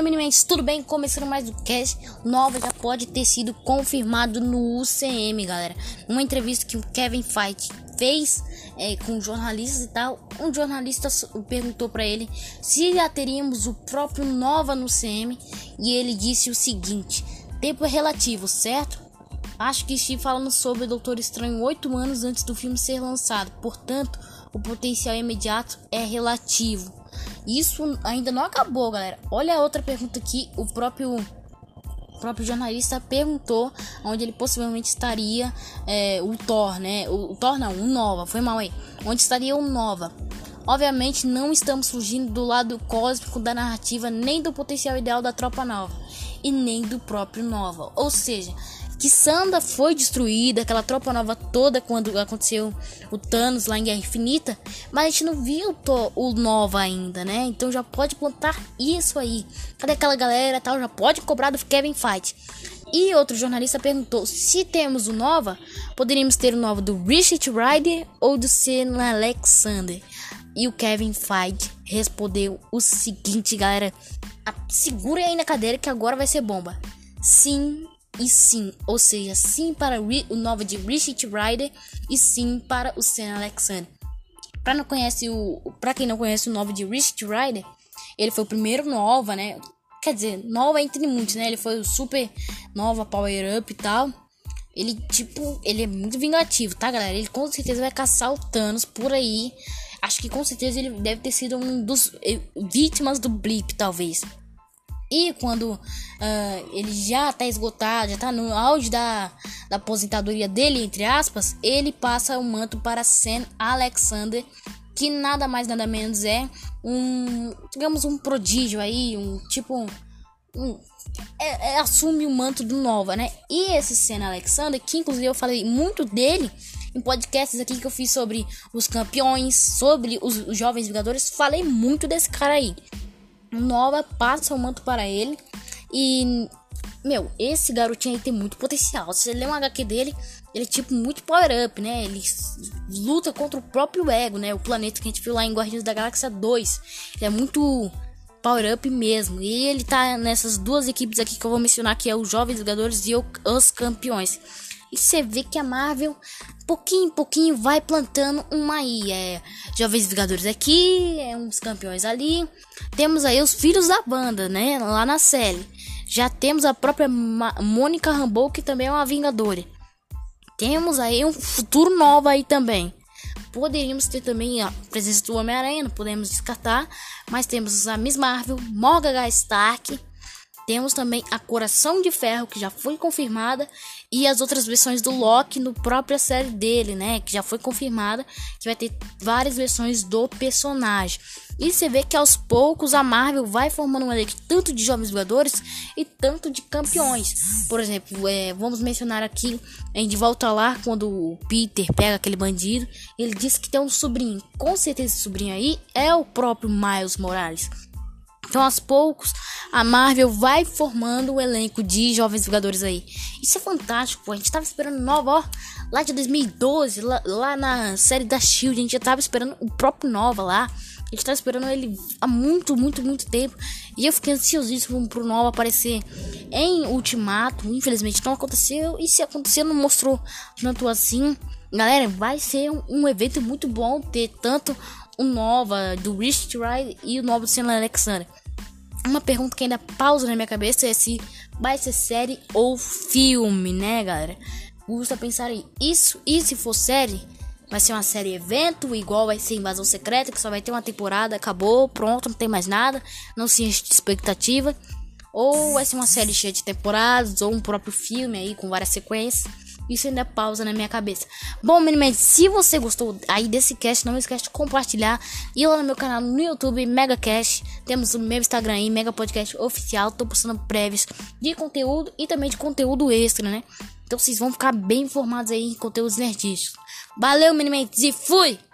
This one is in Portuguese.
Fala meninos, tudo bem? Começando mais o cast, nova já pode ter sido confirmado no UCM, galera. Uma entrevista que o Kevin Feige fez é, com jornalistas e tal, um jornalista perguntou para ele se já teríamos o próprio Nova no UCM e ele disse o seguinte: tempo é relativo, certo? Acho que estive falando sobre o Doutor Estranho oito anos antes do filme ser lançado, portanto, o potencial imediato é relativo. Isso ainda não acabou, galera. Olha a outra pergunta aqui. O próprio o próprio jornalista perguntou onde ele possivelmente estaria é, o Thor, né? O, o, Thor não, o Nova, foi mal aí. Onde estaria o Nova? Obviamente não estamos fugindo do lado cósmico da narrativa, nem do potencial ideal da tropa nova, e nem do próprio Nova. Ou seja, que Sanda foi destruída, aquela tropa nova toda quando aconteceu o Thanos lá em Guerra Infinita, mas a gente não viu o Nova ainda, né? Então já pode plantar isso aí. Cadê aquela galera tal? Já pode cobrar do Kevin Fight. E outro jornalista perguntou: se temos o Nova, poderíamos ter o Nova do Richard Rider ou do Senna Alexander? E o Kevin Feige respondeu o seguinte, galera: segure aí na cadeira que agora vai ser bomba. Sim, e sim, ou seja, sim para o novo de Richard Rider e sim para o Sam Alexander. Para não conhece o, para quem não conhece o novo de Richard Rider, ele foi o primeiro Nova, né? Quer dizer, Nova entre muitos, né? Ele foi o Super Nova Power Up e tal. Ele tipo, ele é muito vingativo, tá, galera? Ele com certeza vai caçar o Thanos por aí. Acho que com certeza ele deve ter sido um dos eh, vítimas do Blip, talvez. E quando uh, ele já tá esgotado, já tá no auge da, da aposentadoria dele, entre aspas, ele passa o manto para Sam Alexander, que nada mais nada menos é um, digamos, um prodígio aí, um tipo. Um, é, é, assume o manto do Nova, né? E esse Sam Alexander, que inclusive eu falei muito dele em podcasts aqui que eu fiz sobre os campeões, sobre os, os jovens Vingadores, falei muito desse cara aí. Nova passa o manto para ele. E, meu, esse garotinho aí tem muito potencial. Se você ler um HQ dele, ele é tipo muito power up, né? Ele luta contra o próprio ego, né? O planeta que a gente viu lá em Guardiões da Galáxia 2. Ele é muito power up mesmo. E ele tá nessas duas equipes aqui que eu vou mencionar, que é os Jovens Jogadores e os Campeões. E você vê que a Marvel, pouquinho em pouquinho, vai plantando uma aí. É, Jovens Vingadores aqui, é uns campeões ali. Temos aí os filhos da banda, né? Lá na série. Já temos a própria Mônica Rambeau, que também é uma Vingadora. Temos aí um futuro novo aí também. Poderíamos ter também a presença do Homem-Aranha, podemos descartar. Mas temos a Miss Marvel, Morgan. Stark, temos também a Coração de Ferro, que já foi confirmada, e as outras versões do Loki no própria série dele, né? Que já foi confirmada, que vai ter várias versões do personagem. E você vê que aos poucos a Marvel vai formando um elenco tanto de jovens jogadores e tanto de campeões. Por exemplo, é, vamos mencionar aqui em De Volta Lá, quando o Peter pega aquele bandido, ele diz que tem um sobrinho. Com certeza esse sobrinho aí é o próprio Miles Morales. Então, aos poucos, a Marvel vai formando o elenco de jovens Vingadores aí. Isso é fantástico, pô. A gente tava esperando nova, ó. Lá de 2012, lá, lá na série da Shield, a gente já tava esperando o próprio Nova lá. A gente tava esperando ele há muito, muito, muito tempo. E eu fiquei ansiosíssimo pro Nova aparecer em Ultimato. Infelizmente não aconteceu. E se acontecer, não mostrou tanto assim. Galera, vai ser um, um evento muito bom ter tanto o Nova do Rich Ride e o Nova do Senna Alexander. Uma pergunta que ainda pausa na minha cabeça é se vai ser série ou filme, né, galera? Custa pensar aí. Isso, e se for série, vai ser uma série evento, igual vai ser Invasão Secreta, que só vai ter uma temporada, acabou, pronto, não tem mais nada, não se enche de expectativa. Ou vai ser uma série cheia de temporadas, ou um próprio filme aí com várias sequências. Isso ainda pausa na minha cabeça. Bom, meninos, se você gostou aí desse cast, não esquece de compartilhar. E lá no meu canal no YouTube, Mega Cast. Temos o meu Instagram aí, Mega Podcast Oficial. Tô postando prévios de conteúdo e também de conteúdo extra, né? Então vocês vão ficar bem informados aí em conteúdos nerdísticos. Valeu, meninos, e fui!